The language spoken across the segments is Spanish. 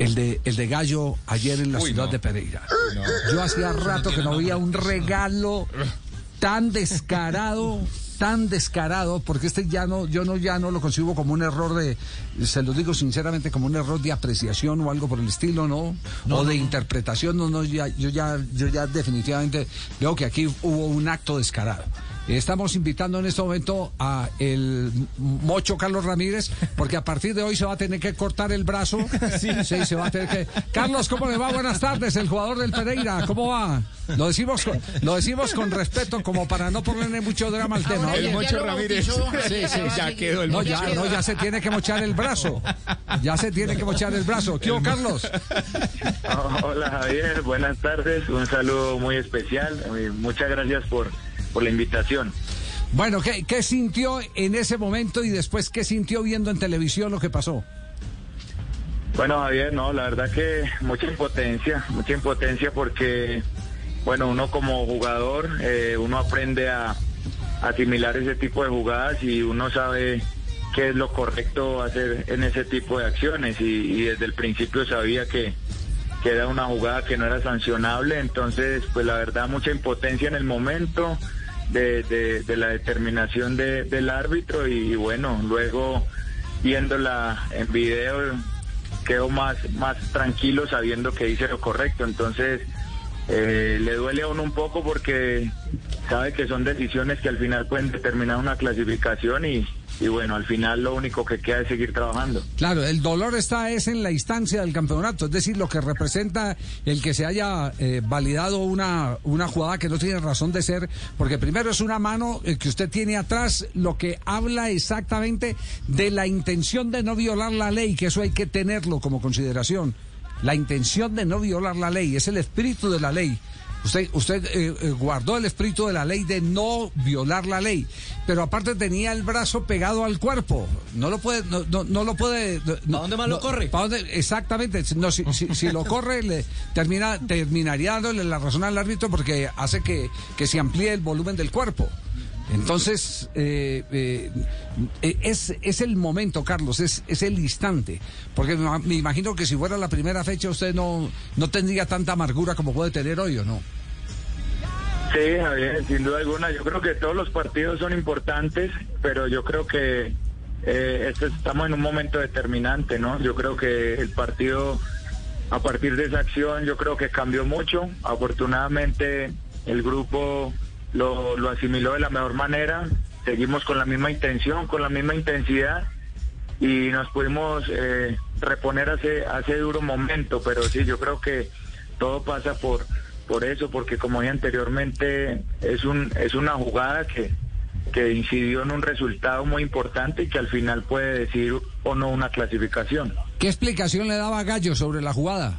el, de, el de Gallo ayer en la ciudad de Pereira. Yo hacía rato que no veía un regalo tan descarado tan descarado porque este ya no yo no ya no lo concibo como un error de se lo digo sinceramente como un error de apreciación o algo por el estilo no, o de interpretación no no ya, yo ya yo ya definitivamente veo que aquí hubo un acto descarado Estamos invitando en este momento a el mocho Carlos Ramírez, porque a partir de hoy se va a tener que cortar el brazo. Sí, sí, se va a tener que. Carlos, ¿cómo le va? Buenas tardes, el jugador del Pereira. ¿Cómo va? Lo decimos con, lo decimos con respeto, como para no ponerle mucho drama al tema. El Mocho Ramírez. Sí, sí, ya quedó el no, Mocho. ya, no, ya se tiene que mochar el brazo. Ya se tiene que mochar el brazo. ¿Qué hubo, Carlos? Hola Javier, buenas tardes, un saludo muy especial, eh, muchas gracias por, por la invitación. Bueno, ¿qué, ¿qué sintió en ese momento y después qué sintió viendo en televisión lo que pasó? Bueno Javier, no, la verdad que mucha impotencia, mucha impotencia porque, bueno, uno como jugador, eh, uno aprende a asimilar ese tipo de jugadas y uno sabe qué es lo correcto hacer en ese tipo de acciones y, y desde el principio sabía que, que era una jugada que no era sancionable, entonces pues la verdad mucha impotencia en el momento de, de- la determinación de- del árbitro y, bueno, luego viéndola en video quedo más, más tranquilo sabiendo que hice lo correcto, entonces eh, le duele a uno un poco porque sabe que son decisiones que al final pueden determinar una clasificación y, y bueno, al final lo único que queda es seguir trabajando. Claro, el dolor está es en la instancia del campeonato, es decir, lo que representa el que se haya eh, validado una, una jugada que no tiene razón de ser, porque primero es una mano eh, que usted tiene atrás, lo que habla exactamente de la intención de no violar la ley, que eso hay que tenerlo como consideración. La intención de no violar la ley, es el espíritu de la ley. Usted, usted eh, eh, guardó el espíritu de la ley de no violar la ley, pero aparte tenía el brazo pegado al cuerpo. No lo puede, no, no, no lo puede. ¿Para dónde más lo corre? Exactamente. No, si, si- si lo corre, le termina, terminaría dándole la razón al árbitro porque hace que, que se amplíe el volumen del cuerpo. Entonces, eh, eh, eh, es, es el momento, Carlos, es, es el instante. Porque me, imagino que si fuera la primera fecha usted no, no tendría tanta amargura como puede tener hoy, ¿o no? Sí, Javier, sin duda alguna. Yo creo que todos los partidos son importantes, pero yo creo que eh, estamos en un momento determinante, ¿no? Yo creo que el partido, a partir de esa acción, yo creo que cambió mucho. Afortunadamente, el grupo lo, lo asimiló de la mejor manera. Seguimos con la misma intención, con la misma intensidad y nos pudimos eh, reponer hace, hace duro momento, pero sí, yo creo que todo pasa por, por eso, porque como dije anteriormente, es, un, es una jugada que, que incidió en un resultado muy importante y que al final puede decir o no una clasificación. ¿Qué explicación le daba Gallo sobre la jugada?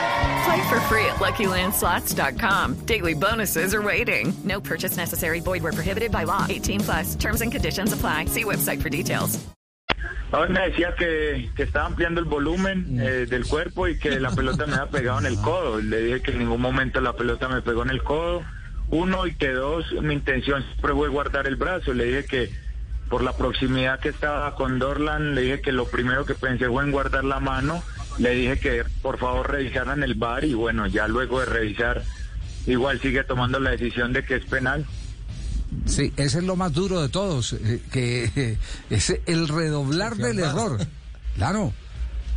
Play for free at LuckyLandSlots.com. Daily bonuses are waiting. No purchase necessary. Void where prohibited by law. 18 plus. Terms and conditions apply. See website for details. Ahora me decía que, que estaba ampliando el volumen eh, del cuerpo y que la pelota me había pegado en el codo. Le dije que en ningún momento la pelota me pegó en el codo. Uno y que dos, mi intención siempre fue guardar el brazo. Le dije que por la proximidad que estaba con Dorlan, le dije que lo primero que pensé fue en guardar la mano. Le dije que por favor revisaran el bar y bueno, ya luego de revisar, igual sigue tomando la decisión de que es penal. Sí, ese es lo más duro de todos, eh, que es el redoblar del error. Claro.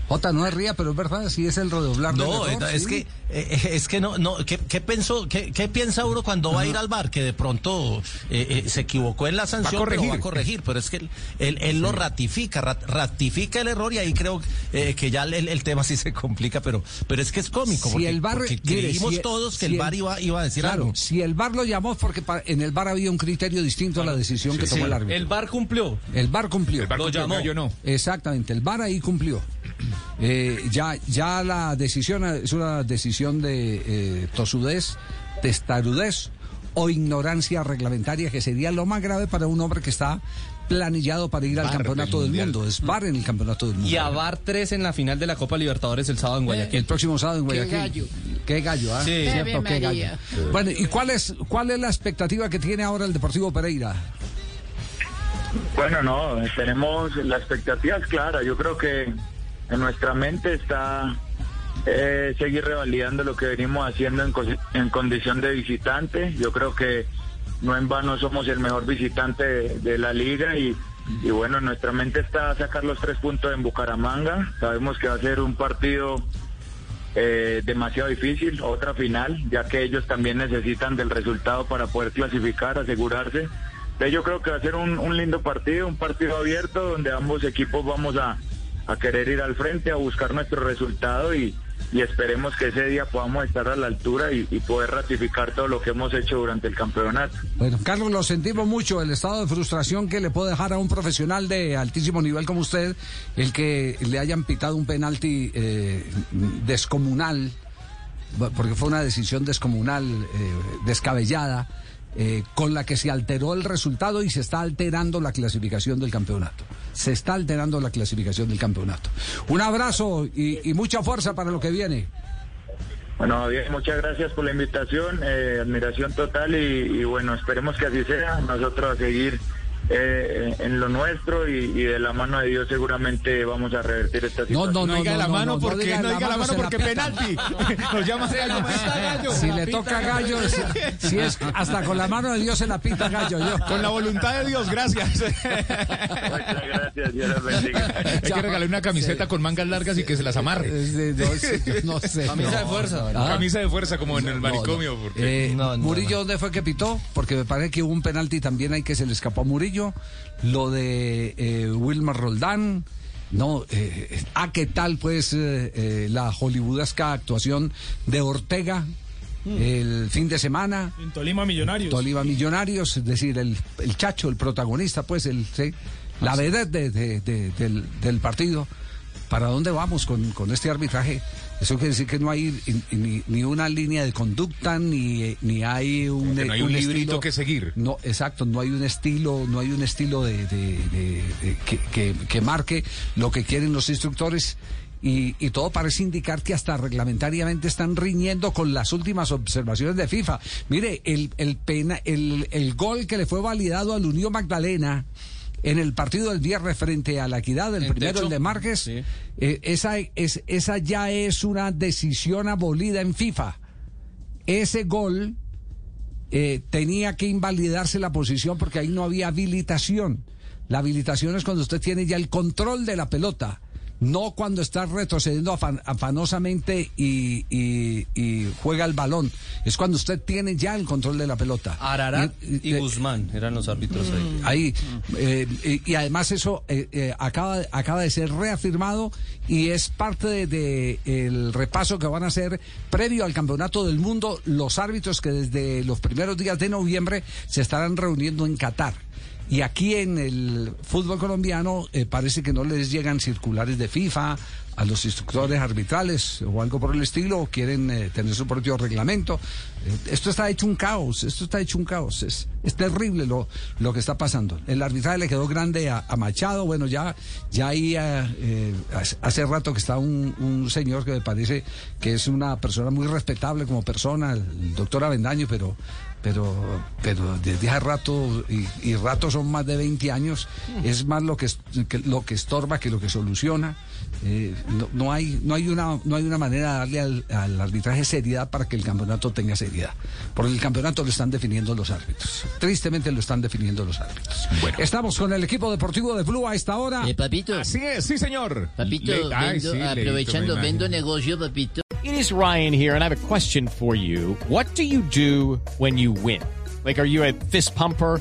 Jota, no es ría, pero es verdad, sí es el redoblar del No, error, es sí. que eh, es que no no ¿qué, qué pensó qué, qué piensa uno cuando va a ir al bar que de pronto eh, eh, se equivocó en la sanción pero corregir. va a corregir pero es que él, él, él lo ratifica rat- ratifica el error y ahí creo eh, que ya el, el tema sí se complica pero pero es que es cómico Si porque, el VAR, porque mire, creímos si- todos que si el VAR iba iba a decir claro, algo si el VAR lo llamó es porque pa- en el VAR había un criterio distinto a la decisión que tomó el árbitro. El VAR cumplió. El VAR cumplió. El VAR Lo cumplió, llamó. yo no. Exactamente, el VAR ahí cumplió. Eh, ya, ya la decisión es una decisión de eh, tosudez, testarudez o ignorancia reglamentaria, que sería lo más grave para un hombre que está planillado para ir al campeonato del mundo. Es VAR en el campeonato del mundo. Y a VAR 3 en la final de la Copa Libertadores el sábado en Guayaquil. El próximo sábado en Guayaquil. gallo. Qué gallo, ¿ah? Sí. Cierto, Ave qué gallo. Bueno, ¿y cuál es, cuál es la expectativa que tiene ahora el Deportivo Pereira? Bueno, no, tenemos la expectativa es clara. Yo creo que en nuestra mente está eh, seguir revalidando lo que venimos haciendo en, en condición de visitante. Yo creo que no en vano somos el mejor visitante de, de la liga y, y bueno, en nuestra mente está sacar los tres puntos en Bucaramanga. Sabemos que va a ser un partido eh, demasiado difícil, otra final, ya que ellos también necesitan del resultado para poder clasificar, asegurarse. Entonces yo creo que va a ser un, un lindo partido, un partido abierto donde ambos equipos vamos a, a querer ir al frente, a buscar nuestro resultado y, y esperemos que ese día podamos estar a la altura y, y poder ratificar todo lo que hemos hecho durante el campeonato. Bueno, Carlos, lo sentimos mucho, el estado de frustración que le puede dejar a un profesional de altísimo nivel como usted, el que le hayan pitado un penalti eh, descomunal, porque fue una decisión descomunal, eh, descabellada, eh, con la que se alteró el resultado y se está alterando la clasificación del campeonato. Se está alterando la clasificación del campeonato. Un abrazo y, mucha fuerza para lo que viene. Bueno, bien, muchas gracias por la invitación, eh, admiración total y, y bueno, esperemos que así sea. Nosotros a seguir eh, en lo nuestro y, y de la mano de Dios seguramente vamos a revertir esta No, situación. no, No diga no, la no, mano no, no porque diga no la diga la mano, se la porque pita. penalti. Nos llama gallo. Si le toca gallo, si, si es hasta con la mano de Dios se la pita gallo yo. Con la voluntad de Dios, gracias. Muchas gracias, Dios los bendiga. Hay que regalar una camiseta con mangas largas y que se las amarre. No, sí, sé. Camisa no. de fuerza. Ah. Camisa de fuerza como en el No, manicomio. no. Porque... Eh, No, no, Murillo, no. ¿dónde fue que pitó? Porque me parece que hubo un penalti también ahí que se le escapó a Murillo. Lo de eh, Wilmar Roldán. No, eh, ah, ¿qué tal pues eh, la hollywoodesca actuación de Ortega el fin de semana? En Tolima Millonarios. Tolima Millonarios, es decir, el, el chacho, el protagonista, pues, el, sí, la vedette de- de- de- del, del partido. ¿Para dónde vamos con, con este arbitraje? Eso quiere decir que no hay ni, ni una línea de conducta, ni, ni hay un, no hay un librito estilo- que seguir. No, exacto, no hay un estilo, no hay un estilo de, de- de- de- que, que- que marque lo que quieren los instructores. Y, y todo parece indicar que hasta reglamentariamente están riñendo con las últimas observaciones de FIFA. Mire, el, el, pena, el, el gol que le fue validado al Unión Magdalena en el partido del viernes frente a la Equidad, el En primero, techo. el de Márquez, Sí. eh, esa, es, esa ya es una decisión abolida en FIFA. Ese gol eh, tenía que invalidarse la posición porque ahí no había habilitación. La habilitación es cuando usted tiene ya el control de la pelota, no cuando está retrocediendo afan- afanosamente y, y- y juega el balón. Es cuando usted tiene ya el control de la pelota. Ararat Y- y eh, Guzmán eran los árbitros ahí. Ahí, eh, y, además eso eh, eh, acaba, acaba de ser reafirmado y es parte de, de el repaso que van a hacer previo al Campeonato del Mundo los árbitros que desde los primeros días de noviembre se estarán reuniendo en Qatar. Y aquí en el fútbol colombiano eh, parece que no les llegan circulares de FIFA a los instructores arbitrales o algo por el estilo, quieren eh, tener su propio reglamento. Eh, esto está hecho un caos, esto está hecho un caos. Es, es terrible lo, lo que está pasando. El arbitraje le quedó grande a, Machado. Bueno, ya, ya ahí eh, hace- rato que está un, un señor que me parece que es una persona muy respetable como persona, el doctor Avendaño, pero pero pero desde hace rato y, rato son más de 20 años es más lo que, que lo que estorba que lo que soluciona Eh, no, no hay, no, hay una, no hay una manera de darle al, al arbitraje seriedad para que el campeonato tenga seriedad. Porque el campeonato lo están definiendo los árbitros. Tristemente lo están definiendo los árbitros. Estamos con el equipo deportivo de Blue a esta hora. Eh, papito. Así es, sí, señor. Papito, Le- ay, vendo- sí, aprovechando, vendo negocio, papito. It is Ryan here, and I have a question for you. What do you do when you win? Like, are you a fist pumper?